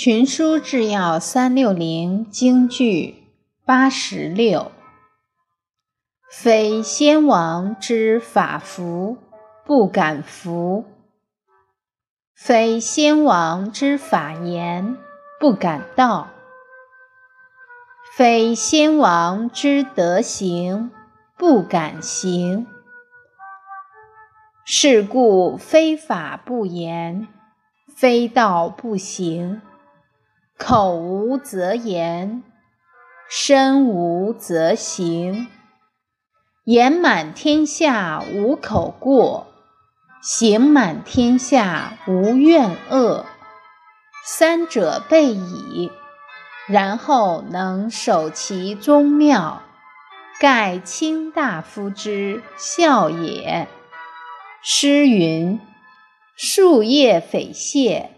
群书治要三六零京剧八十六，非先王之法服，不敢服；非先王之法言，不敢道；非先王之德行，不敢行。是故非法不言，非道不行。口无则言，身无则行。言满天下无口过，行满天下无怨恶。三者备矣，然后能守其宗庙，盖卿大夫之孝也。诗云：“树叶匪懈。”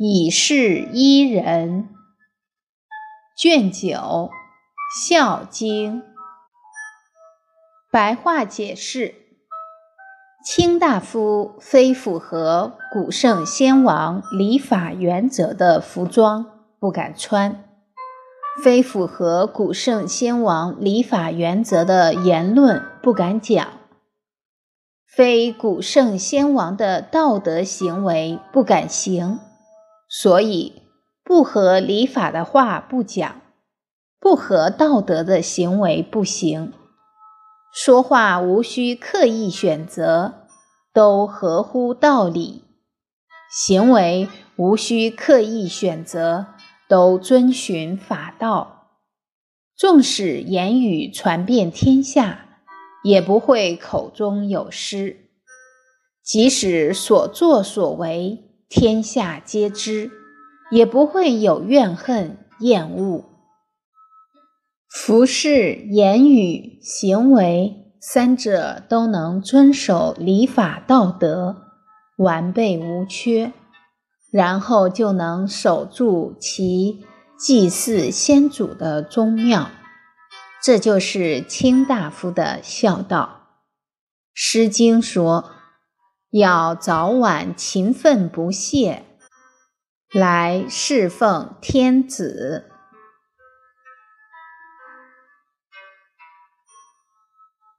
以示伊人。卷九《孝经》白话解释：卿大夫非符合古圣先王礼法原则的服装不敢穿，非符合古圣先王礼法原则的言论不敢讲，非古圣先王的道德行为不敢行。所以，不合礼法的话不讲，不合道德的行为不行。说话无需刻意选择，都合乎道理；行为无需刻意选择，都遵循法道。纵使言语传遍天下，也不会口中有失；即使所作所为，天下皆知，也不会有怨恨、厌恶。服饰、言语、行为三者都能遵守礼法道德，完备无缺，然后就能守住其祭祀先祖的宗庙。这就是卿大夫的孝道。《诗经》说。要早晚勤奋不懈，来侍奉天子。